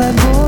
my mood